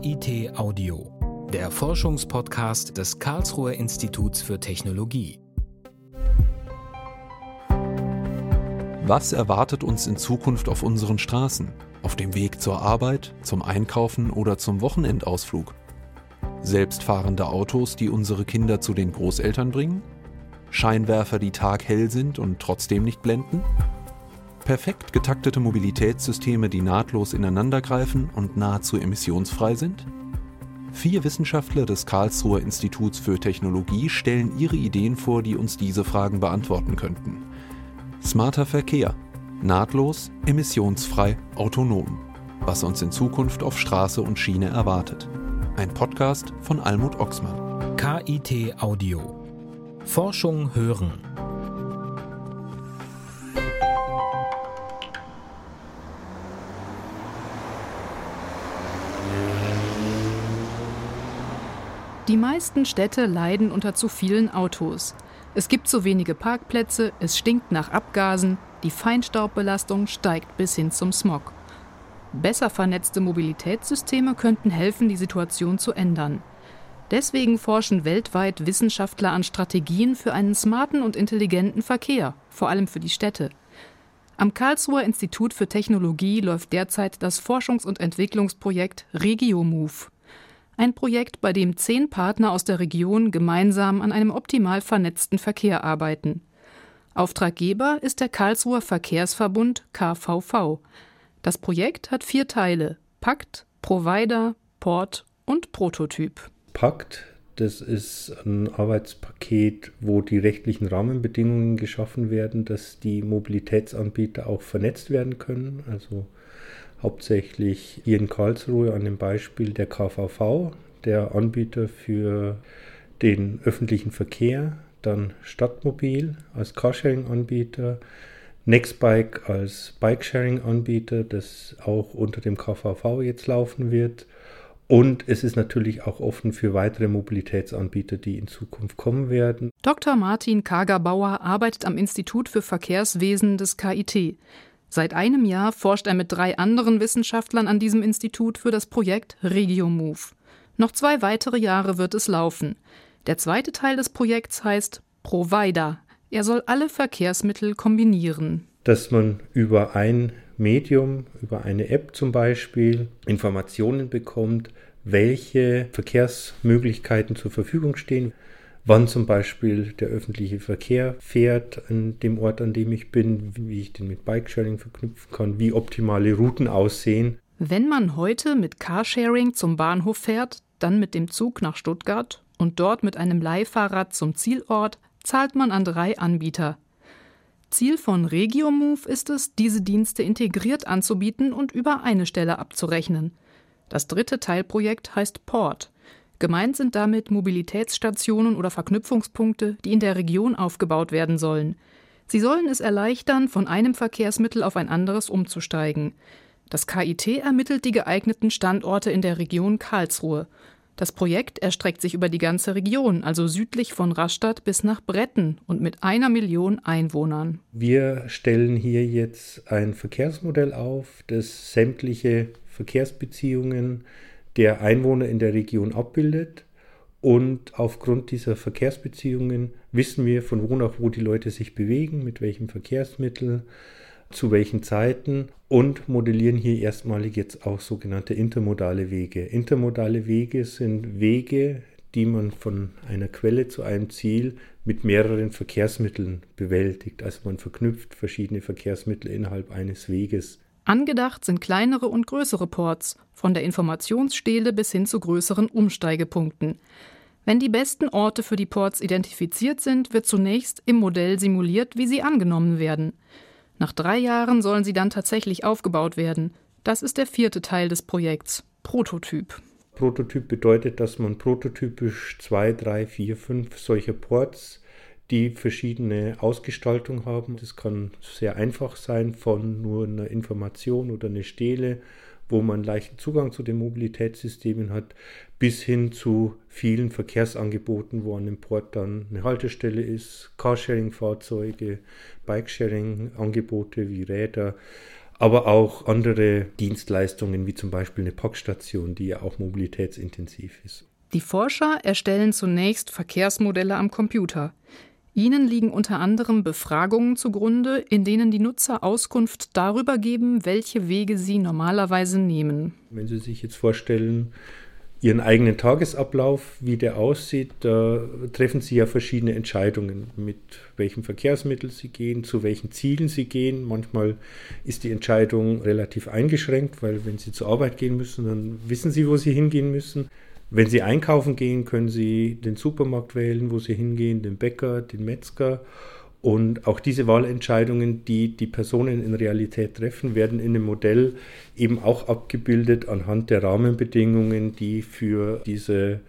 KIT Audio, der Forschungspodcast des Karlsruher Instituts für Technologie. Was erwartet uns in Zukunft auf unseren Straßen, auf dem Weg zur Arbeit, zum Einkaufen oder zum Wochenendausflug? Selbstfahrende Autos, die unsere Kinder zu den Großeltern bringen? Scheinwerfer, die taghell sind und trotzdem nicht blenden? Perfekt getaktete Mobilitätssysteme, die nahtlos ineinandergreifen und nahezu emissionsfrei sind? Vier Wissenschaftler des Karlsruher Instituts für Technologie stellen ihre Ideen vor, die uns diese Fragen beantworten könnten. Smarter Verkehr. Nahtlos, emissionsfrei, autonom. Was uns in Zukunft auf Straße und Schiene erwartet. Ein Podcast von Almut Oxmann. KIT Audio. Forschung hören. Die meisten Städte leiden unter zu vielen Autos. Es gibt zu wenige Parkplätze, es stinkt nach Abgasen, die Feinstaubbelastung steigt bis hin zum Smog. Besser vernetzte Mobilitätssysteme könnten helfen, die Situation zu ändern. Deswegen forschen weltweit Wissenschaftler an Strategien für einen smarten und intelligenten Verkehr, vor allem für die Städte. Am Karlsruher Institut für Technologie läuft derzeit das Forschungs- und Entwicklungsprojekt RegioMove. Ein Projekt, bei dem zehn Partner aus der Region gemeinsam an einem optimal vernetzten Verkehr arbeiten. Auftraggeber ist der Karlsruher Verkehrsverbund KVV. Das Projekt hat vier Teile: Pakt, Provider, Port und Prototyp. Pakt, das ist ein Arbeitspaket, wo die rechtlichen Rahmenbedingungen geschaffen werden, dass die Mobilitätsanbieter auch vernetzt werden können. Also hauptsächlich hier in Karlsruhe an dem Beispiel der KVV, der Anbieter für den öffentlichen Verkehr, dann Stadtmobil als Carsharing-Anbieter, Nextbike als Bikesharing-Anbieter, das auch unter dem KVV jetzt laufen wird. Und es ist natürlich auch offen für weitere Mobilitätsanbieter, die in Zukunft kommen werden. Dr. Martin Kagerbauer arbeitet am Institut für Verkehrswesen des KIT. Seit einem Jahr forscht er mit drei anderen Wissenschaftlern an diesem Institut für das Projekt RegioMove. Noch zwei weitere Jahre wird es laufen. Der zweite Teil des Projekts heißt Provider. Er soll alle Verkehrsmittel kombinieren. Dass man über ein Medium, über eine App zum Beispiel, Informationen bekommt, welche Verkehrsmöglichkeiten zur Verfügung stehen, wann zum Beispiel der öffentliche Verkehr fährt an dem Ort, an dem ich bin, wie ich den mit Bikesharing verknüpfen kann, wie optimale Routen aussehen. Wenn man heute mit Carsharing zum Bahnhof fährt, dann mit dem Zug nach Stuttgart und dort mit einem Leihfahrrad zum Zielort, zahlt man an drei Anbieter. Ziel von RegioMove ist es, diese Dienste integriert anzubieten und über eine Stelle abzurechnen. Das dritte Teilprojekt heißt Port. Gemeint sind damit Mobilitätsstationen oder Verknüpfungspunkte, die in der Region aufgebaut werden sollen. Sie sollen es erleichtern, von einem Verkehrsmittel auf ein anderes umzusteigen. Das KIT ermittelt die geeigneten Standorte in der Region Karlsruhe. Das Projekt erstreckt sich über die ganze Region, also südlich von Rastatt bis nach Bretten und mit einer Million Einwohnern. Wir stellen hier jetzt ein Verkehrsmodell auf, das sämtliche Verkehrsbeziehungen der Einwohner in der Region abbildet. Und aufgrund dieser Verkehrsbeziehungen wissen wir, von wo nach wo die Leute sich bewegen, mit welchem Verkehrsmittel, zu welchen Zeiten und modellieren hier erstmalig jetzt auch sogenannte intermodale Wege. Intermodale Wege sind Wege, die man von einer Quelle zu einem Ziel mit mehreren Verkehrsmitteln bewältigt. Also man verknüpft verschiedene Verkehrsmittel innerhalb eines Weges. Angedacht sind kleinere und größere Ports, von der Informationsstele bis hin zu größeren Umsteigepunkten. Wenn die besten Orte für die Ports identifiziert sind, wird zunächst im Modell simuliert, wie sie angenommen werden. Nach drei Jahren sollen sie dann tatsächlich aufgebaut werden. Das ist der vierte Teil des Projekts, Prototyp. Prototyp bedeutet, dass man prototypisch zwei, drei, vier, fünf solcher Ports die verschiedene Ausgestaltung haben. Das kann sehr einfach sein von nur einer Information oder einer Stele, wo man leichten Zugang zu den Mobilitätssystemen hat, bis hin zu vielen Verkehrsangeboten, wo an dem Port dann eine Haltestelle ist, Carsharing-Fahrzeuge, Bikesharing-Angebote wie Räder, aber auch andere Dienstleistungen wie zum Beispiel eine Packstation, die ja auch mobilitätsintensiv ist. Die Forscher erstellen zunächst Verkehrsmodelle am Computer. Ihnen liegen unter anderem Befragungen zugrunde, in denen die Nutzer Auskunft darüber geben, welche Wege sie normalerweise nehmen. Wenn Sie sich jetzt vorstellen, Ihren eigenen Tagesablauf, wie der aussieht, da treffen Sie ja verschiedene Entscheidungen, mit welchem Verkehrsmittel Sie gehen, zu welchen Zielen Sie gehen. Manchmal ist die Entscheidung relativ eingeschränkt, weil wenn Sie zur Arbeit gehen müssen, dann wissen Sie, wo Sie hingehen müssen. Wenn Sie einkaufen gehen, können Sie den Supermarkt wählen, wo Sie hingehen, den Bäcker, den Metzger. Und auch diese Wahlentscheidungen, die die Personen in Realität treffen, werden in dem Modell eben auch abgebildet anhand der Rahmenbedingungen, die für diese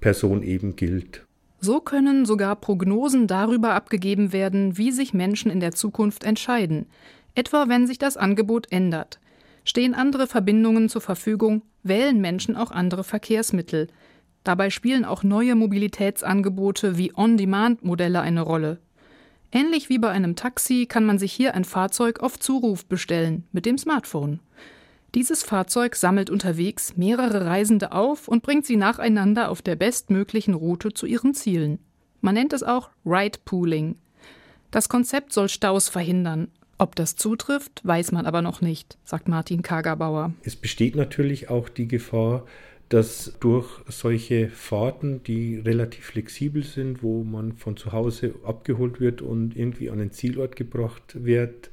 Person eben gilt. So können sogar Prognosen darüber abgegeben werden, wie sich Menschen in der Zukunft entscheiden, etwa wenn sich das Angebot ändert. Stehen andere Verbindungen zur Verfügung, wählen Menschen auch andere Verkehrsmittel. Dabei spielen auch neue Mobilitätsangebote wie On-Demand-Modelle eine Rolle. Ähnlich wie bei einem Taxi kann man sich hier ein Fahrzeug auf Zuruf bestellen mit dem Smartphone. Dieses Fahrzeug sammelt unterwegs mehrere Reisende auf und bringt sie nacheinander auf der bestmöglichen Route zu ihren Zielen. Man nennt es auch Ride Pooling. Das Konzept soll Staus verhindern. Ob das zutrifft, weiß man aber noch nicht, sagt Martin Kagerbauer. Es besteht natürlich auch die Gefahr, dass durch solche Fahrten, die relativ flexibel sind, wo man von zu Hause abgeholt wird und irgendwie an den Zielort gebracht wird,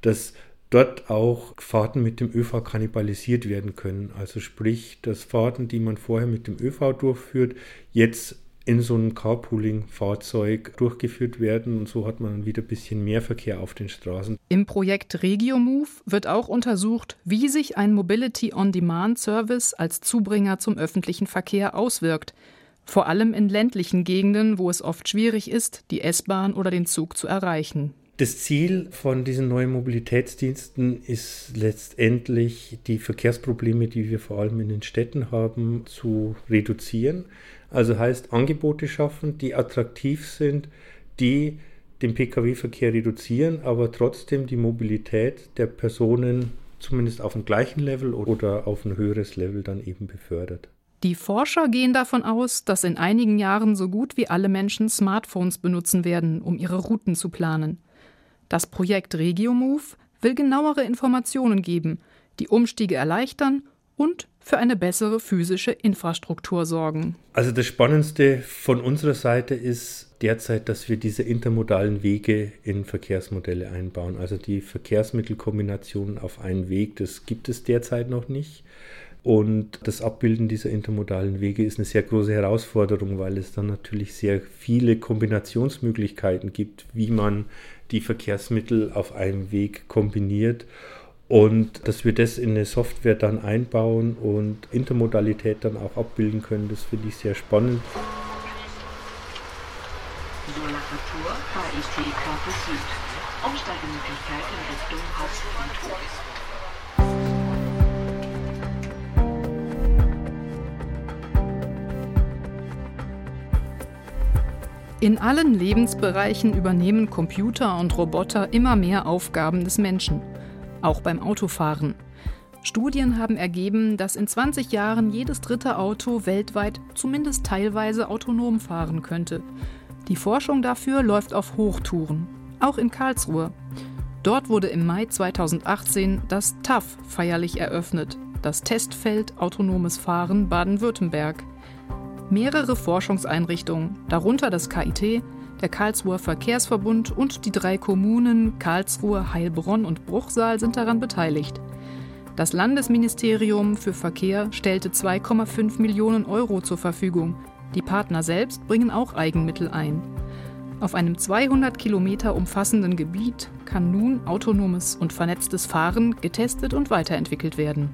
dass dort auch Fahrten mit dem ÖV kannibalisiert werden können. Also sprich, dass Fahrten, die man vorher mit dem ÖV durchführt, jetzt in so einem Carpooling-Fahrzeug durchgeführt werden und so hat man wieder ein bisschen mehr Verkehr auf den Straßen. Im Projekt RegioMove wird auch untersucht, wie sich ein Mobility-on-Demand-Service als Zubringer zum öffentlichen Verkehr auswirkt. Vor allem in ländlichen Gegenden, wo es oft schwierig ist, die S-Bahn oder den Zug zu erreichen. Das Ziel von diesen neuen Mobilitätsdiensten ist letztendlich, die Verkehrsprobleme, die wir vor allem in den Städten haben, zu reduzieren. Also heißt Angebote schaffen, die attraktiv sind, die den Pkw-Verkehr reduzieren, aber trotzdem die Mobilität der Personen zumindest auf dem gleichen Level oder auf ein höheres Level dann eben befördert. Die Forscher gehen davon aus, dass in einigen Jahren so gut wie alle Menschen Smartphones benutzen werden, um ihre Routen zu planen. Das Projekt RegioMove will genauere Informationen geben, die Umstiege erleichtern und für eine bessere physische Infrastruktur sorgen. Also das Spannendste von unserer Seite ist derzeit, dass wir diese intermodalen Wege in Verkehrsmodelle einbauen. Also die Verkehrsmittelkombination auf einen Weg, das gibt es derzeit noch nicht. Und das Abbilden dieser intermodalen Wege ist eine sehr große Herausforderung, weil es dann natürlich sehr viele Kombinationsmöglichkeiten gibt, wie man die Verkehrsmittel auf einem Weg kombiniert. Und dass wir das in eine Software dann einbauen und Intermodalität dann auch abbilden können, das finde ich sehr spannend. Umsteigemöglichkeit in Richtung Hauptfriedhof. In allen Lebensbereichen übernehmen Computer und Roboter immer mehr Aufgaben des Menschen auch beim Autofahren. Studien haben ergeben, dass in 20 Jahren jedes dritte Auto weltweit zumindest teilweise autonom fahren könnte. Die Forschung dafür läuft auf Hochtouren, auch in Karlsruhe. Dort wurde im Mai 2018 das TAF feierlich eröffnet, das Testfeld Autonomes Fahren Baden-Württemberg. Mehrere Forschungseinrichtungen, darunter das KIT, der Karlsruher Verkehrsverbund und die drei Kommunen Karlsruhe, Heilbronn und Bruchsal sind daran beteiligt. Das Landesministerium für Verkehr stellte 2,5 Millionen Euro zur Verfügung. Die Partner selbst bringen auch Eigenmittel ein. Auf einem 200 Kilometer umfassenden Gebiet kann nun autonomes und vernetztes Fahren getestet und weiterentwickelt werden.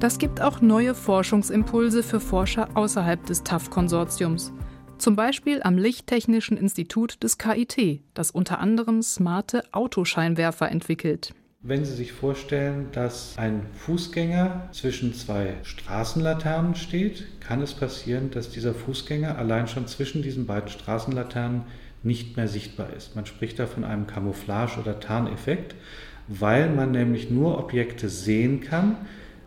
Das gibt auch neue Forschungsimpulse für Forscher außerhalb des TAF-Konsortiums. Zum Beispiel am Lichttechnischen Institut des KIT, das unter anderem smarte Autoscheinwerfer entwickelt. Wenn Sie sich vorstellen, dass ein Fußgänger zwischen zwei Straßenlaternen steht, kann es passieren, dass dieser Fußgänger allein schon zwischen diesen beiden Straßenlaternen nicht mehr sichtbar ist. Man spricht da von einem Camouflage- oder Tarneffekt. weil man nämlich nur Objekte sehen kann,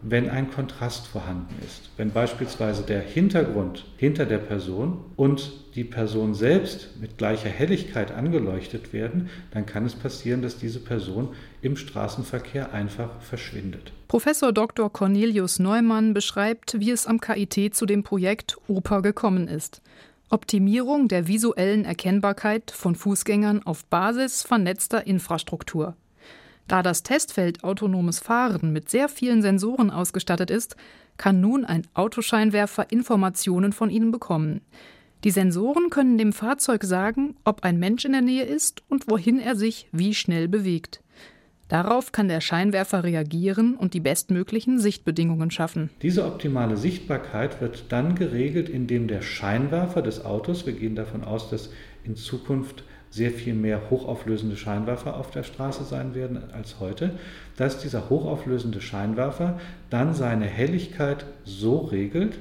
wenn ein Kontrast vorhanden ist. Wenn beispielsweise der Hintergrund hinter der Person und die Person selbst mit gleicher Helligkeit angeleuchtet werden, dann kann es passieren, dass diese Person im Straßenverkehr einfach verschwindet. Professor Dr. Cornelius Neumann beschreibt, wie es am KIT zu dem Projekt Oper gekommen ist. Optimierung der visuellen Erkennbarkeit von Fußgängern auf Basis vernetzter Infrastruktur. Da das Testfeld autonomes Fahren mit sehr vielen Sensoren ausgestattet ist, kann nun ein Autoscheinwerfer Informationen von ihnen bekommen. Die Sensoren können dem Fahrzeug sagen, ob ein Mensch in der Nähe ist und wohin er sich wie schnell bewegt. Darauf kann der Scheinwerfer reagieren und die bestmöglichen Sichtbedingungen schaffen. Diese optimale Sichtbarkeit wird dann geregelt, indem der Scheinwerfer des Autos, wir gehen davon aus, dass in Zukunft sehr viel mehr hochauflösende Scheinwerfer auf der Straße sein werden als heute, dass dieser hochauflösende Scheinwerfer dann seine Helligkeit so regelt,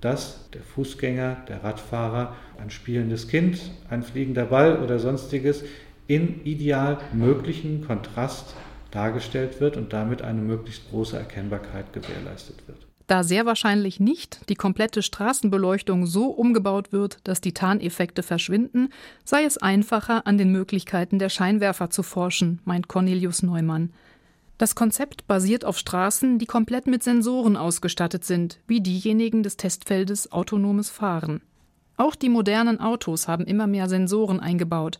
dass der Fußgänger, der Radfahrer, ein spielendes Kind, ein fliegender Ball oder sonstiges in ideal möglichen Kontrast dargestellt wird und damit eine möglichst große Erkennbarkeit gewährleistet wird. Da sehr wahrscheinlich nicht die komplette Straßenbeleuchtung so umgebaut wird, dass die Tarneffekte verschwinden, sei es einfacher, an den Möglichkeiten der Scheinwerfer zu forschen, meint Cornelius Neumann. Das Konzept basiert auf Straßen, die komplett mit Sensoren ausgestattet sind, wie diejenigen des Testfeldes Autonomes Fahren. Auch die modernen Autos haben immer mehr Sensoren eingebaut.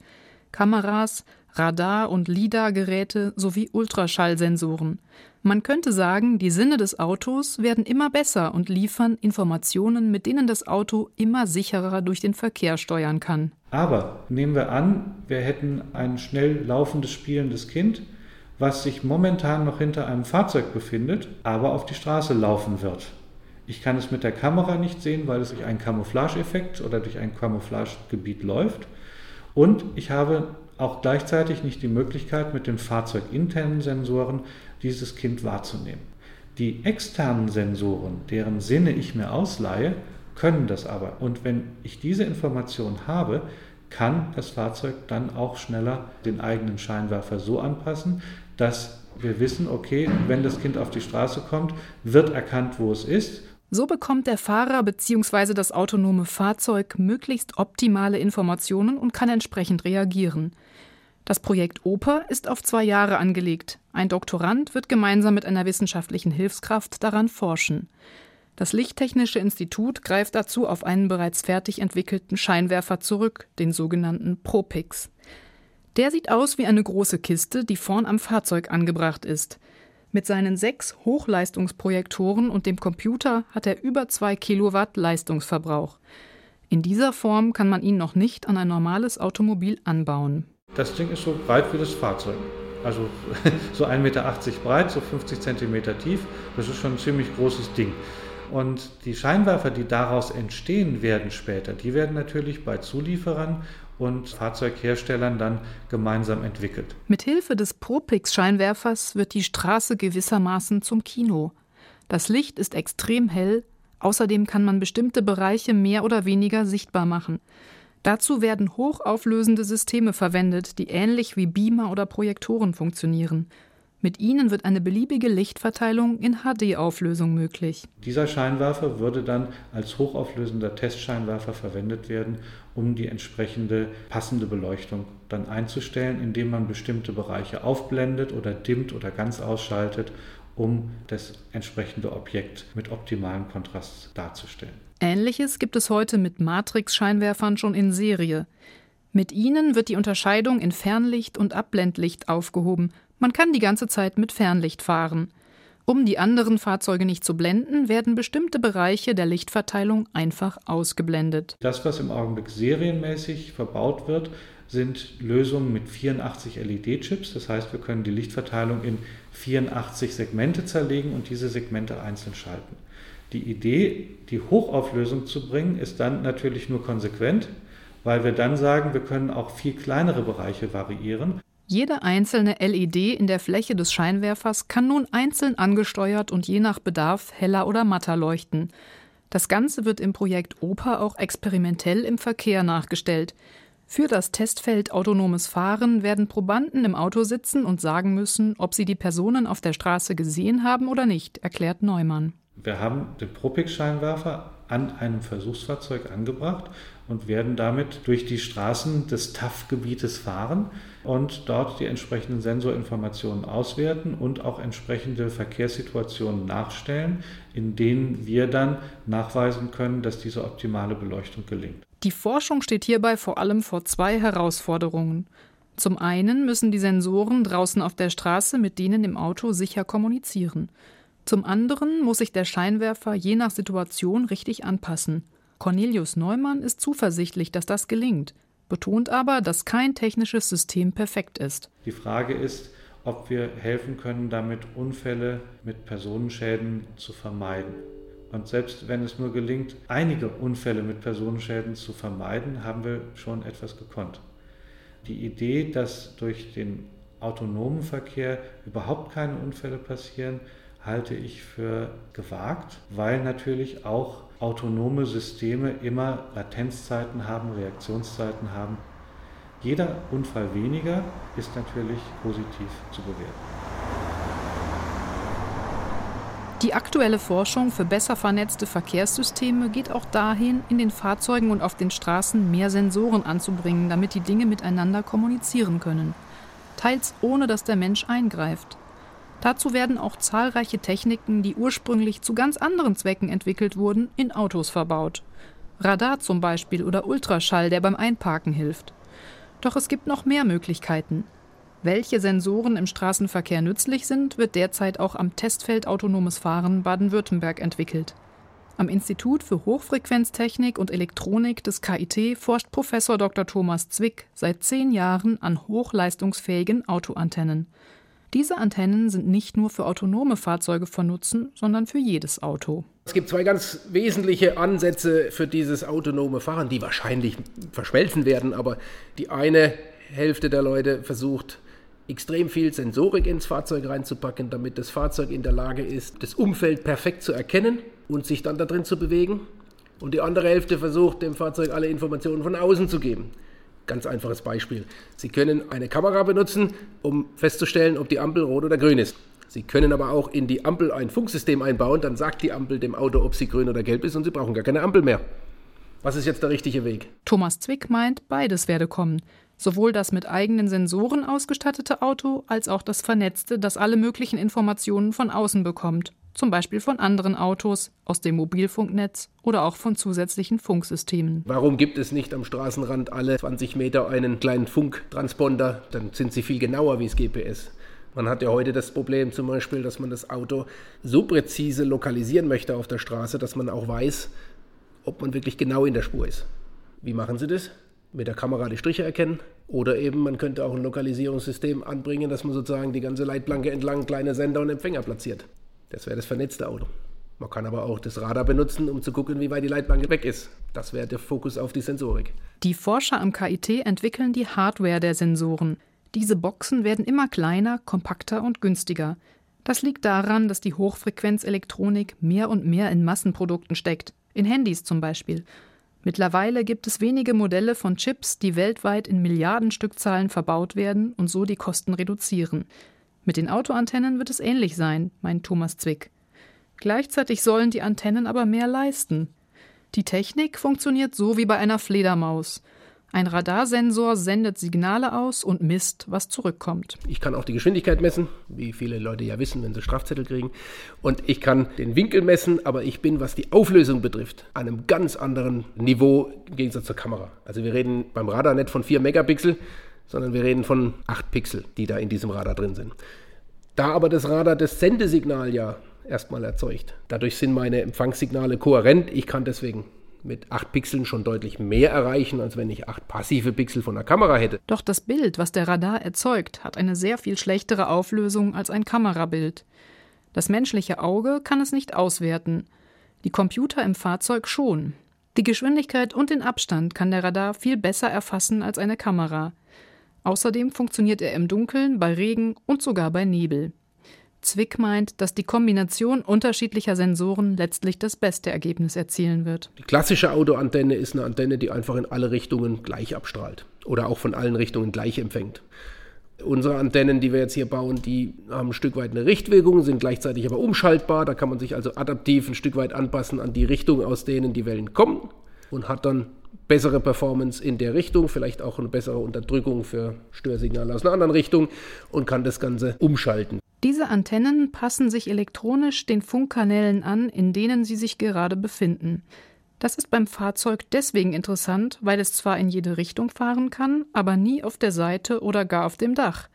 Kameras, Radar- und LIDAR-Geräte sowie Ultraschallsensoren. Man könnte sagen, die Sinne des Autos werden immer besser und liefern Informationen, mit denen das Auto immer sicherer durch den Verkehr steuern kann. Aber nehmen wir an, wir hätten ein schnell laufendes, spielendes Kind, was sich momentan noch hinter einem Fahrzeug befindet, aber auf die Straße laufen wird. Ich kann es mit der Kamera nicht sehen, weil es durch einen Camouflage-Effekt oder durch ein Camouflagegebiet läuft. Und ich habe auch gleichzeitig nicht die Möglichkeit, mit den fahrzeuginternen Sensoren dieses Kind wahrzunehmen. Die externen Sensoren, deren Sinne ich mir ausleihe, können das aber. Und wenn ich diese Information habe, kann das Fahrzeug dann auch schneller den eigenen Scheinwerfer so anpassen, dass wir wissen, okay, wenn das Kind auf die Straße kommt, wird erkannt, wo es ist. So bekommt der Fahrer bzw. das autonome Fahrzeug möglichst optimale Informationen und kann entsprechend reagieren. Das Projekt Oper ist auf zwei Jahre angelegt. Ein Doktorand wird gemeinsam mit einer wissenschaftlichen Hilfskraft daran forschen. Das Lichttechnische Institut greift dazu auf einen bereits fertig entwickelten Scheinwerfer zurück, den sogenannten Propix. Der sieht aus wie eine große Kiste, die vorn am Fahrzeug angebracht ist. Mit seinen sechs Hochleistungsprojektoren und dem Computer hat er über zwei Kilowatt Leistungsverbrauch. In dieser Form kann man ihn noch nicht an ein normales Automobil anbauen. Das Ding ist so breit wie das Fahrzeug. Also so 1,80 Meter breit, so 50 Zentimeter tief. Das ist schon ein ziemlich großes Ding. Und die Scheinwerfer, die daraus entstehen werden später, die werden natürlich bei Zulieferern und Fahrzeugherstellern dann gemeinsam entwickelt. Mithilfe des Propix-Scheinwerfers wird die Straße gewissermaßen zum Kino. Das Licht ist extrem hell, außerdem kann man bestimmte Bereiche mehr oder weniger sichtbar machen. Dazu werden hochauflösende Systeme verwendet, die ähnlich wie Beamer oder Projektoren funktionieren. Mit ihnen wird eine beliebige Lichtverteilung in HD-Auflösung möglich. Dieser Scheinwerfer würde dann als hochauflösender Testscheinwerfer verwendet werden, um die entsprechende passende Beleuchtung dann einzustellen, indem man bestimmte Bereiche aufblendet oder dimmt oder ganz ausschaltet, um das entsprechende Objekt mit optimalem Kontrast darzustellen. Ähnliches gibt es heute mit Matrix-Scheinwerfern schon in Serie. Mit ihnen wird die Unterscheidung in Fernlicht und Abblendlicht aufgehoben. Man kann die ganze Zeit mit Fernlicht fahren. Um die anderen Fahrzeuge nicht zu blenden, werden bestimmte Bereiche der Lichtverteilung einfach ausgeblendet. Das, was im Augenblick serienmäßig verbaut wird, sind Lösungen mit 84 LED-Chips. Das heißt, wir können die Lichtverteilung in 84 Segmente zerlegen und diese Segmente einzeln schalten. Die Idee, die Hochauflösung zu bringen, ist dann natürlich nur konsequent, weil wir dann sagen, wir können auch viel kleinere Bereiche variieren. Jede einzelne LED in der Fläche des Scheinwerfers kann nun einzeln angesteuert und je nach Bedarf heller oder matter leuchten. Das Ganze wird im Projekt Oper auch experimentell im Verkehr nachgestellt. Für das Testfeld autonomes Fahren werden Probanden im Auto sitzen und sagen müssen, ob sie die Personen auf der Straße gesehen haben oder nicht, erklärt Neumann. Wir haben den Propix-Scheinwerfer an einem Versuchsfahrzeug angebracht und werden damit durch die Straßen des TAF-Gebietes fahren und dort die entsprechenden Sensorinformationen auswerten und auch entsprechende Verkehrssituationen nachstellen, in denen wir dann nachweisen können, dass diese optimale Beleuchtung gelingt. Die Forschung steht hierbei vor allem vor zwei Herausforderungen. Zum einen müssen die Sensoren draußen auf der Straße mit denen im Auto sicher kommunizieren. Zum anderen muss sich der Scheinwerfer je nach Situation richtig anpassen. Cornelius Neumann ist zuversichtlich, dass das gelingt, betont aber, dass kein technisches System perfekt ist. Die Frage ist, ob wir helfen können, damit Unfälle mit Personenschäden zu vermeiden. Und selbst wenn es nur gelingt, einige Unfälle mit Personenschäden zu vermeiden, haben wir schon etwas gekonnt. Die Idee, dass durch den autonomen Verkehr überhaupt keine Unfälle passieren, halte ich für gewagt, weil natürlich auch autonome Systeme immer Latenzzeiten haben, Reaktionszeiten haben. Jeder Unfall weniger ist natürlich positiv zu bewerten. Die aktuelle Forschung für besser vernetzte Verkehrssysteme geht auch dahin, in den Fahrzeugen und auf den Straßen mehr Sensoren anzubringen, damit die Dinge miteinander kommunizieren können. Teils ohne dass der Mensch eingreift. Dazu werden auch zahlreiche Techniken, die ursprünglich zu ganz anderen Zwecken entwickelt wurden, in Autos verbaut. Radar zum Beispiel oder Ultraschall, der beim Einparken hilft. Doch es gibt noch mehr Möglichkeiten. Welche Sensoren im Straßenverkehr nützlich sind, wird derzeit auch am Testfeld Autonomes Fahren Baden-Württemberg entwickelt. Am Institut für Hochfrequenztechnik und Elektronik des KIT forscht Professor Dr. Thomas Zwick seit zehn Jahren an hochleistungsfähigen Autoantennen. Diese Antennen sind nicht nur für autonome Fahrzeuge von Nutzen, sondern für jedes Auto. Es gibt zwei ganz wesentliche Ansätze für dieses autonome Fahren, die wahrscheinlich verschmelzen werden, aber die eine Hälfte der Leute versucht, extrem viel Sensorik ins Fahrzeug reinzupacken, damit das Fahrzeug in der Lage ist, das Umfeld perfekt zu erkennen und sich dann da drin zu bewegen. Und die andere Hälfte versucht, dem Fahrzeug alle Informationen von außen zu geben. Ganz einfaches Beispiel. Sie können eine Kamera benutzen, um festzustellen, ob die Ampel rot oder grün ist. Sie können aber auch in die Ampel ein Funksystem einbauen, dann sagt die Ampel dem Auto, ob sie grün oder gelb ist und Sie brauchen gar keine Ampel mehr. Was ist jetzt der richtige Weg? Thomas Zwick meint, beides werde kommen. Sowohl das mit eigenen Sensoren ausgestattete Auto als auch das vernetzte, das alle möglichen Informationen von außen bekommt, zum Beispiel von anderen Autos, aus dem Mobilfunknetz oder auch von zusätzlichen Funksystemen. Warum gibt es nicht am Straßenrand alle 20 Meter einen kleinen Funktransponder? Dann sind sie viel genauer wie das GPS. Man hat ja heute das Problem zum Beispiel, dass man das Auto so präzise lokalisieren möchte auf der Straße, dass man auch weiß, ob man wirklich genau in der Spur ist. Wie machen Sie das? mit der Kamera die Striche erkennen. Oder eben man könnte auch ein Lokalisierungssystem anbringen, dass man sozusagen die ganze Leitplanke entlang kleine Sender und Empfänger platziert. Das wäre das vernetzte Auto. Man kann aber auch das Radar benutzen, um zu gucken, wie weit die Leitplanke weg ist. Das wäre der Fokus auf die Sensorik. Die Forscher am KIT entwickeln die Hardware der Sensoren. Diese Boxen werden immer kleiner, kompakter und günstiger. Das liegt daran, dass die Hochfrequenzelektronik mehr und mehr in Massenprodukten steckt, in Handys zum Beispiel. Mittlerweile gibt es wenige Modelle von Chips, die weltweit in Milliardenstückzahlen verbaut werden und so die Kosten reduzieren. Mit den Autoantennen wird es ähnlich sein, meint Thomas Zwick. Gleichzeitig sollen die Antennen aber mehr leisten. Die Technik funktioniert so wie bei einer Fledermaus. Ein Radarsensor sendet Signale aus und misst, was zurückkommt. Ich kann auch die Geschwindigkeit messen, wie viele Leute ja wissen, wenn sie Strafzettel kriegen. Und ich kann den Winkel messen, aber ich bin, was die Auflösung betrifft, an einem ganz anderen Niveau im Gegensatz zur Kamera. Also wir reden beim Radar nicht von 4 Megapixel, sondern wir reden von 8 Pixel, die da in diesem Radar drin sind. Da aber das Radar das Sendesignal ja erstmal erzeugt, dadurch sind meine Empfangssignale kohärent. Ich kann deswegen mit 8 Pixeln schon deutlich mehr erreichen, als wenn ich 8 passive Pixel von der Kamera hätte. Doch das Bild, was der Radar erzeugt, hat eine sehr viel schlechtere Auflösung als ein Kamerabild. Das menschliche Auge kann es nicht auswerten, die Computer im Fahrzeug schon. Die Geschwindigkeit und den Abstand kann der Radar viel besser erfassen als eine Kamera. Außerdem funktioniert er im Dunkeln, bei Regen und sogar bei Nebel. Zwick meint, dass die Kombination unterschiedlicher Sensoren letztlich das beste Ergebnis erzielen wird. Die klassische Autoantenne ist eine Antenne, die einfach in alle Richtungen gleich abstrahlt. oder auch von allen Richtungen gleich empfängt. Unsere Antennen, die wir jetzt hier bauen, die haben ein Stück weit eine Richtwirkung, sind gleichzeitig aber umschaltbar. Da kann man sich also adaptiv ein Stück weit anpassen an die Richtung, aus denen die Wellen kommen und hat dann bessere Performance in der Richtung, vielleicht auch eine bessere Unterdrückung für Störsignale aus einer anderen Richtung und kann das Ganze umschalten. Diese Antennen passen sich elektronisch den Funkkanälen an, in denen sie sich gerade befinden. Das ist beim Fahrzeug deswegen interessant, weil es zwar in jede Richtung fahren kann, aber nie auf der Seite oder gar auf dem Dach.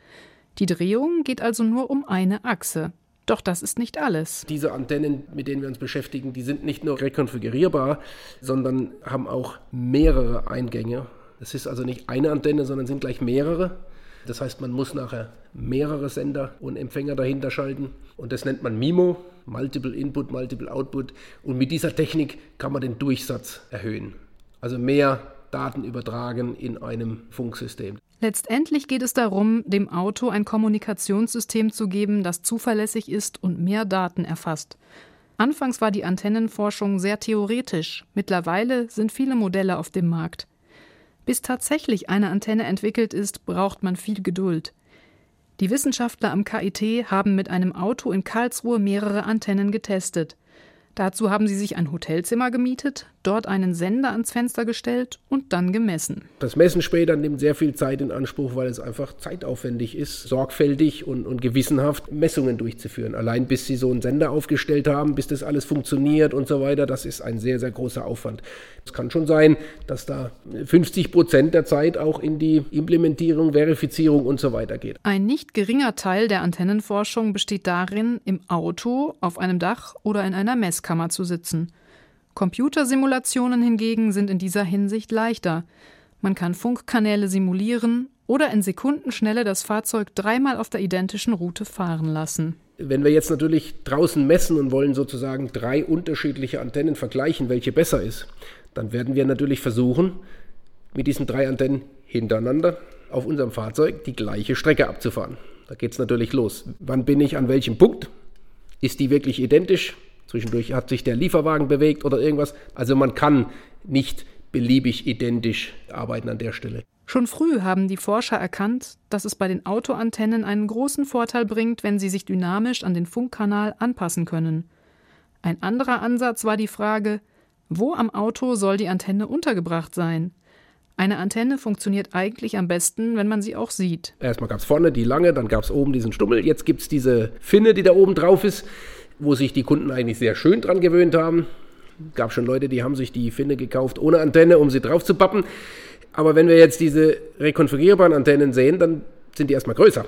Die Drehung geht also nur um eine Achse. Doch das ist nicht alles. Diese Antennen, mit denen wir uns beschäftigen, die sind nicht nur rekonfigurierbar, sondern haben auch mehrere Eingänge. Es ist also nicht eine Antenne, sondern sind gleich mehrere. Das heißt, man muss nachher mehrere Sender und Empfänger dahinter schalten. Und das nennt man MIMO, Multiple Input, Multiple Output. Und mit dieser Technik kann man den Durchsatz erhöhen. Also mehr Daten übertragen in einem Funksystem. Letztendlich geht es darum, dem Auto ein Kommunikationssystem zu geben, das zuverlässig ist und mehr Daten erfasst. Anfangs war die Antennenforschung sehr theoretisch, mittlerweile sind viele Modelle auf dem Markt. Bis tatsächlich eine Antenne entwickelt ist, braucht man viel Geduld. Die Wissenschaftler am KIT haben mit einem Auto in Karlsruhe mehrere Antennen getestet. Dazu haben sie sich ein Hotelzimmer gemietet, dort einen Sender ans Fenster gestellt und dann gemessen. Das Messen später nimmt sehr viel Zeit in Anspruch, weil es einfach zeitaufwendig ist, sorgfältig und, und gewissenhaft Messungen durchzuführen. Allein bis sie so einen Sender aufgestellt haben, bis das alles funktioniert und so weiter, das ist ein sehr, sehr großer Aufwand. Es kann schon sein, dass da 50 Prozent der Zeit auch in die Implementierung, Verifizierung und so weiter geht. Ein nicht geringer Teil der Antennenforschung besteht darin, im Auto, auf einem Dach oder in einer Messkammer Gaskammer zu sitzen. Computersimulationen hingegen sind in dieser Hinsicht leichter. Man kann Funkkanäle simulieren oder in Sekundenschnelle das Fahrzeug dreimal auf der identischen Route fahren lassen. Wenn wir jetzt natürlich draußen messen und wollen sozusagen drei unterschiedliche Antennen vergleichen, welche besser ist, dann werden wir natürlich versuchen, mit diesen drei Antennen hintereinander auf unserem Fahrzeug die gleiche Strecke abzufahren. Da geht es natürlich los. Wann bin ich an welchem Punkt? Ist die wirklich identisch? Zwischendurch hat sich der Lieferwagen bewegt oder irgendwas. Also man kann nicht beliebig identisch arbeiten an der Stelle. Schon früh haben die Forscher erkannt, dass es bei den Autoantennen einen großen Vorteil bringt, wenn sie sich dynamisch an den Funkkanal anpassen können. Ein anderer Ansatz war die Frage, wo am Auto soll die Antenne untergebracht sein? Eine Antenne funktioniert eigentlich am besten, wenn man sie auch sieht. Erstmal gab es vorne die lange, dann gab es oben diesen Stummel, jetzt gibt es diese Finne, die da oben drauf ist wo sich die Kunden eigentlich sehr schön dran gewöhnt haben. Gab schon Leute, die haben sich die Finne gekauft ohne Antenne, um sie drauf zu pappen. Aber wenn wir jetzt diese rekonfigurierbaren Antennen sehen, dann sind die erstmal größer.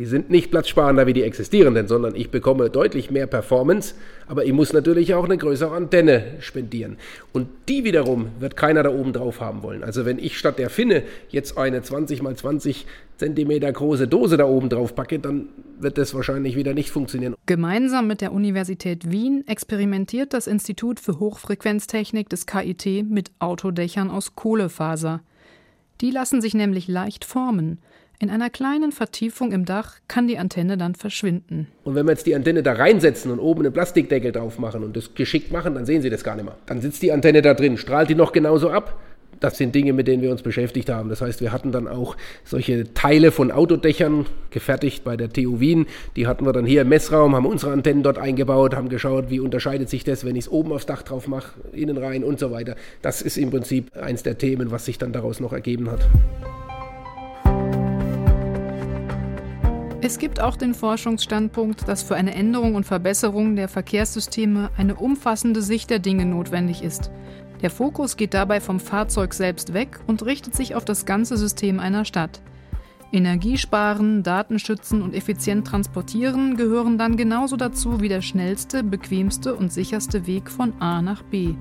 Die sind nicht platzsparender wie die existierenden, sondern ich bekomme deutlich mehr Performance, aber ich muss natürlich auch eine größere Antenne spendieren. Und die wiederum wird keiner da oben drauf haben wollen. Also wenn ich statt der Finne jetzt eine 20 mal 20 Zentimeter große Dose da oben drauf packe, dann wird das wahrscheinlich wieder nicht funktionieren. Gemeinsam mit der Universität Wien experimentiert das Institut für Hochfrequenztechnik des KIT mit Autodächern aus Kohlefaser. Die lassen sich nämlich leicht formen. In einer kleinen Vertiefung im Dach kann die Antenne dann verschwinden. Und wenn wir jetzt die Antenne da reinsetzen und oben einen Plastikdeckel drauf machen und das geschickt machen, dann sehen Sie das gar nicht mehr. Dann sitzt die Antenne da drin, strahlt die noch genauso ab. Das sind Dinge, mit denen wir uns beschäftigt haben. Das heißt, wir hatten dann auch solche Teile von Autodächern gefertigt bei der TU Wien. Die hatten wir dann hier im Messraum, haben unsere Antennen dort eingebaut, haben geschaut, wie unterscheidet sich das, wenn ich es oben aufs Dach drauf mache, innen rein und so weiter. Das ist im Prinzip eins der Themen, was sich dann daraus noch ergeben hat. Es gibt auch den Forschungsstandpunkt, dass für eine Änderung und Verbesserung der Verkehrssysteme eine umfassende Sicht der Dinge notwendig ist. Der Fokus geht dabei vom Fahrzeug selbst weg und richtet sich auf das ganze System einer Stadt. Energiesparen, Datenschützen und effizient transportieren gehören dann genauso dazu wie der schnellste, bequemste und sicherste Weg von A nach B.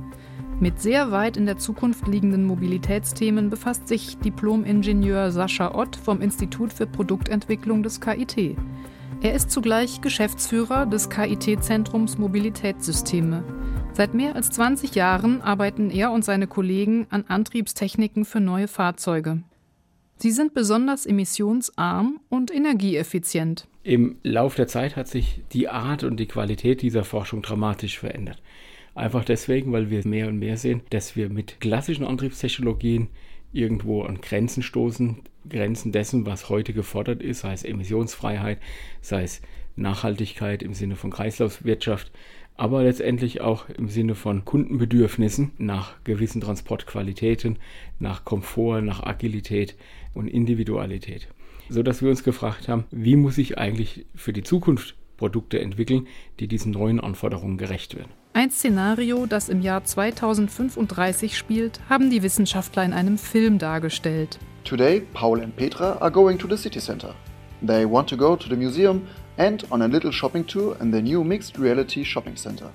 Mit sehr weit in der Zukunft liegenden Mobilitätsthemen befasst sich Diplom-Ingenieur Sascha Ott vom Institut für Produktentwicklung des KIT. Er ist zugleich Geschäftsführer des KIT-Zentrums Mobilitätssysteme. Seit mehr als 20 Jahren arbeiten er und seine Kollegen an Antriebstechniken für neue Fahrzeuge. Sie sind besonders emissionsarm und energieeffizient. Im Lauf der Zeit hat sich die Art und die Qualität dieser Forschung dramatisch verändert. Einfach deswegen, weil wir mehr und mehr sehen, dass wir mit klassischen Antriebstechnologien irgendwo an Grenzen stoßen, Grenzen dessen, was heute gefordert ist, sei es Emissionsfreiheit, sei es Nachhaltigkeit im Sinne von Kreislaufwirtschaft, aber letztendlich auch im Sinne von Kundenbedürfnissen nach gewissen Transportqualitäten, nach Komfort, nach Agilität und Individualität. So dass wir uns gefragt haben, wie muss ich eigentlich für die Zukunft Produkte entwickeln, die diesen neuen Anforderungen gerecht werden. Ein Szenario, das im Jahr 2035 spielt, haben die Wissenschaftler in einem Film dargestellt. Today, Paul and Petra are going to the city center. They want to go to the museum and on a little shopping tour in the new mixed reality shopping center.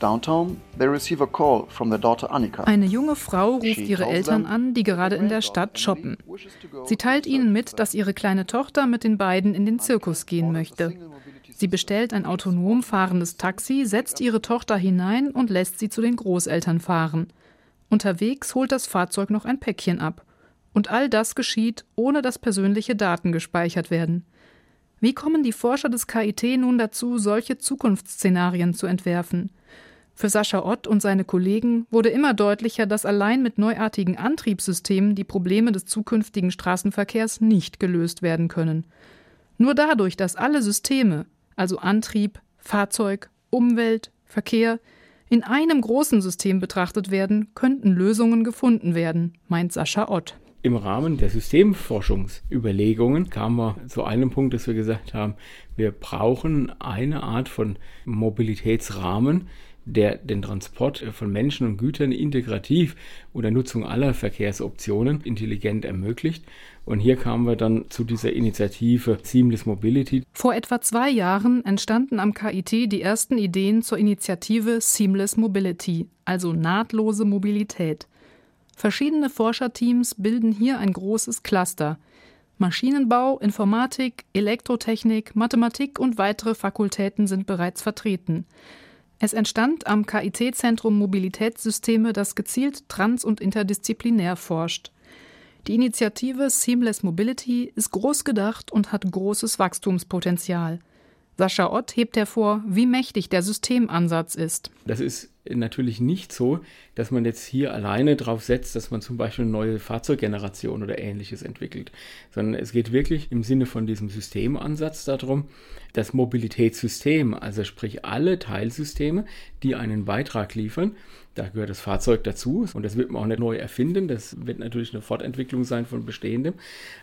Downtown, they receive a call from their daughter Annika. Eine junge Frau ruft ihre Eltern an, die gerade in der Stadt shoppen. Sie teilt ihnen mit, dass ihre kleine Tochter mit den beiden in den Zirkus gehen möchte. Sie bestellt ein autonom fahrendes Taxi, setzt ihre Tochter hinein und lässt sie zu den Großeltern fahren. Unterwegs holt das Fahrzeug noch ein Päckchen ab. Und all das geschieht, ohne dass persönliche Daten gespeichert werden. Wie kommen die Forscher des KIT nun dazu, solche Zukunftsszenarien zu entwerfen? Für Sascha Ott und seine Kollegen wurde immer deutlicher, dass allein mit neuartigen Antriebssystemen die Probleme des zukünftigen Straßenverkehrs nicht gelöst werden können. Nur dadurch, dass alle Systeme, also Antrieb, Fahrzeug, Umwelt, Verkehr, in einem großen System betrachtet werden, könnten Lösungen gefunden werden, meint Sascha Ott. Im Rahmen der Systemforschungsüberlegungen kamen wir zu einem Punkt, dass wir gesagt haben, wir brauchen eine Art von Mobilitätsrahmen, der den Transport von Menschen und Gütern integrativ unter Nutzung aller Verkehrsoptionen intelligent ermöglicht. Und hier kamen wir dann zu dieser Initiative Seamless Mobility. Vor etwa zwei Jahren entstanden am KIT die ersten Ideen zur Initiative Seamless Mobility, also nahtlose Mobilität. Verschiedene Forscherteams bilden hier ein großes Cluster. Maschinenbau, Informatik, Elektrotechnik, Mathematik und weitere Fakultäten sind bereits vertreten. Es entstand am KIT-Zentrum Mobilitätssysteme, das gezielt trans- und interdisziplinär forscht. Die Initiative Seamless Mobility ist groß gedacht und hat großes Wachstumspotenzial. Sascha Ott hebt hervor, wie mächtig der Systemansatz ist. Das ist natürlich nicht so, dass man jetzt hier alleine darauf setzt, dass man zum Beispiel eine neue Fahrzeuggeneration oder ähnliches entwickelt, sondern es geht wirklich im Sinne von diesem Systemansatz darum, das Mobilitätssystem, also sprich alle Teilsysteme, die einen Beitrag liefern, da gehört das Fahrzeug dazu und das wird man auch nicht neu erfinden, das wird natürlich eine Fortentwicklung sein von bestehendem,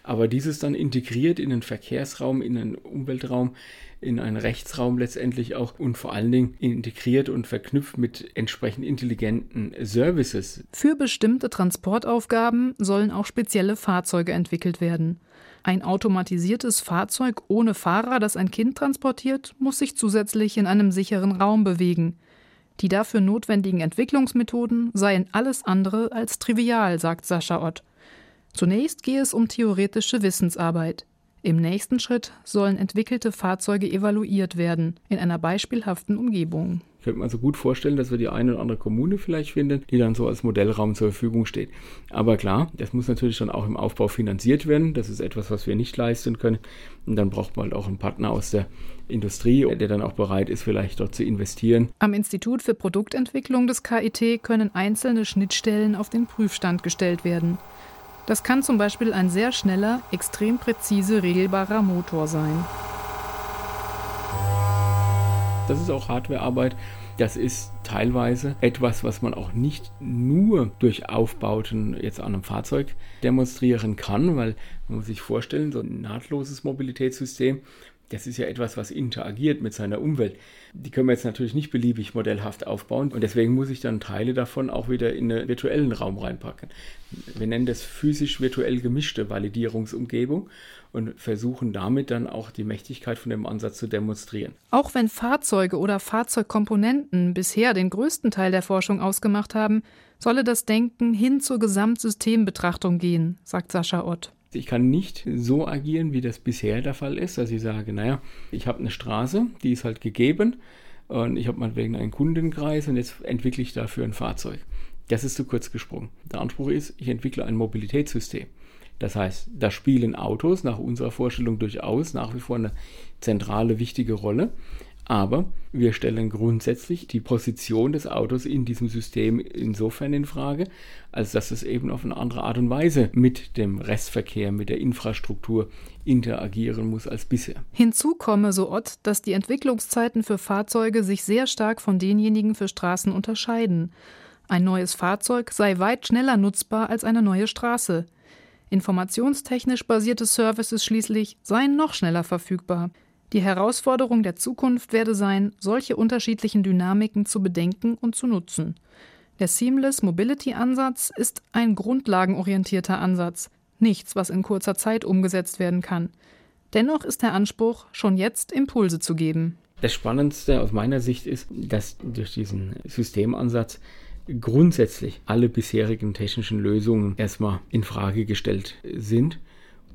aber dieses dann integriert in den Verkehrsraum, in den Umweltraum, in einen Rechtsraum letztendlich auch und vor allen Dingen integriert und verknüpft mit entsprechend intelligenten Services. Für bestimmte Transportaufgaben sollen auch spezielle Fahrzeuge entwickelt werden. Ein automatisiertes Fahrzeug ohne Fahrer, das ein Kind transportiert, muss sich zusätzlich in einem sicheren Raum bewegen. Die dafür notwendigen Entwicklungsmethoden seien alles andere als trivial, sagt Sascha Ott. Zunächst gehe es um theoretische Wissensarbeit. Im nächsten Schritt sollen entwickelte Fahrzeuge evaluiert werden, in einer beispielhaften Umgebung. Könnte mir also gut vorstellen, dass wir die eine oder andere Kommune vielleicht finden, die dann so als Modellraum zur Verfügung steht. Aber klar, das muss natürlich dann auch im Aufbau finanziert werden. Das ist etwas, was wir nicht leisten können. Und dann braucht man halt auch einen Partner aus der Industrie, der dann auch bereit ist, vielleicht dort zu investieren. Am Institut für Produktentwicklung des KIT können einzelne Schnittstellen auf den Prüfstand gestellt werden. Das kann zum Beispiel ein sehr schneller, extrem präzise regelbarer Motor sein. Das ist auch Hardwarearbeit. Das ist teilweise etwas, was man auch nicht nur durch Aufbauten jetzt an einem Fahrzeug demonstrieren kann, weil man muss sich vorstellen, so ein nahtloses Mobilitätssystem das ist ja etwas, was interagiert mit seiner Umwelt. Die können wir jetzt natürlich nicht beliebig modellhaft aufbauen und deswegen muss ich dann Teile davon auch wieder in einen virtuellen Raum reinpacken. Wir nennen das physisch virtuell gemischte Validierungsumgebung und versuchen damit dann auch die Mächtigkeit von dem Ansatz zu demonstrieren. Auch wenn Fahrzeuge oder Fahrzeugkomponenten bisher den größten Teil der Forschung ausgemacht haben, solle das Denken hin zur Gesamtsystembetrachtung gehen, sagt Sascha Ott. Ich kann nicht so agieren, wie das bisher der Fall ist, dass ich sage, naja, ich habe eine Straße, die ist halt gegeben und ich habe meinetwegen einen Kundenkreis und jetzt entwickle ich dafür ein Fahrzeug. Das ist zu kurz gesprungen. Der Anspruch ist, ich entwickle ein Mobilitätssystem. Das heißt, da spielen Autos nach unserer Vorstellung durchaus nach wie vor eine zentrale, wichtige Rolle. Aber wir stellen grundsätzlich die Position des Autos in diesem System insofern in Frage, als dass es eben auf eine andere Art und Weise mit dem Restverkehr, mit der Infrastruktur interagieren muss als bisher. Hinzu komme, so Ott, dass die Entwicklungszeiten für Fahrzeuge sich sehr stark von denjenigen für Straßen unterscheiden. Ein neues Fahrzeug sei weit schneller nutzbar als eine neue Straße. Informationstechnisch basierte Services schließlich seien noch schneller verfügbar. Die Herausforderung der Zukunft werde sein, solche unterschiedlichen Dynamiken zu bedenken und zu nutzen. Der Seamless Mobility Ansatz ist ein grundlagenorientierter Ansatz, nichts, was in kurzer Zeit umgesetzt werden kann. Dennoch ist der Anspruch, schon jetzt Impulse zu geben. Das Spannendste aus meiner Sicht ist, dass durch diesen Systemansatz grundsätzlich alle bisherigen technischen Lösungen erstmal in Frage gestellt sind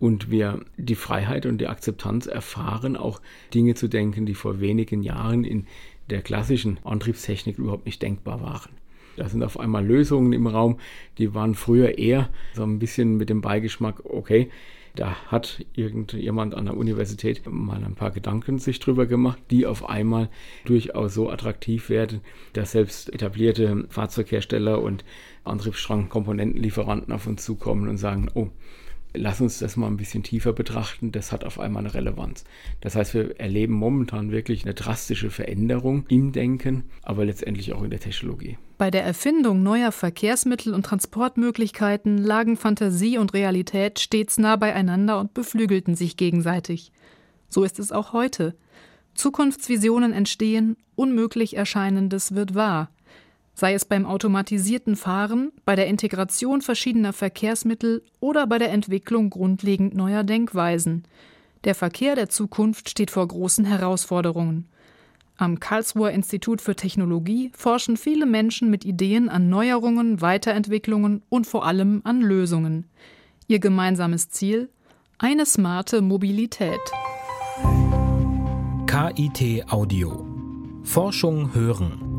und wir die Freiheit und die Akzeptanz erfahren, auch Dinge zu denken, die vor wenigen Jahren in der klassischen Antriebstechnik überhaupt nicht denkbar waren. Da sind auf einmal Lösungen im Raum, die waren früher eher so ein bisschen mit dem Beigeschmack, okay, da hat irgendjemand an der Universität mal ein paar Gedanken sich drüber gemacht, die auf einmal durchaus so attraktiv werden, dass selbst etablierte Fahrzeughersteller und Antriebsstrangkomponentenlieferanten auf uns zukommen und sagen, oh, lass uns das mal ein bisschen tiefer betrachten, das hat auf einmal eine Relevanz. Das heißt, wir erleben momentan wirklich eine drastische Veränderung im Denken, aber letztendlich auch in der Technologie. Bei der Erfindung neuer Verkehrsmittel und Transportmöglichkeiten lagen Fantasie und Realität stets nah beieinander und beflügelten sich gegenseitig. So ist es auch heute. Zukunftsvisionen entstehen, unmöglich Erscheinendes wird wahr sei es beim automatisierten Fahren, bei der Integration verschiedener Verkehrsmittel oder bei der Entwicklung grundlegend neuer Denkweisen. Der Verkehr der Zukunft steht vor großen Herausforderungen. Am Karlsruher Institut für Technologie forschen viele Menschen mit Ideen an Neuerungen, Weiterentwicklungen und vor allem an Lösungen. Ihr gemeinsames Ziel? Eine smarte Mobilität. KIT Audio. Forschung hören.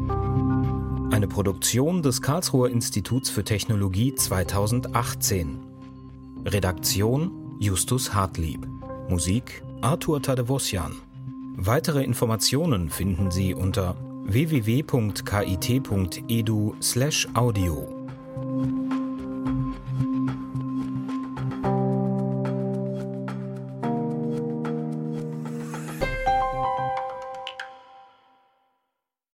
Eine Produktion des Karlsruher Instituts für Technologie 2018. Redaktion Justus Hartlieb. Musik Arthur Tadevosjan. Weitere Informationen finden Sie unter www.kit.edu/audio.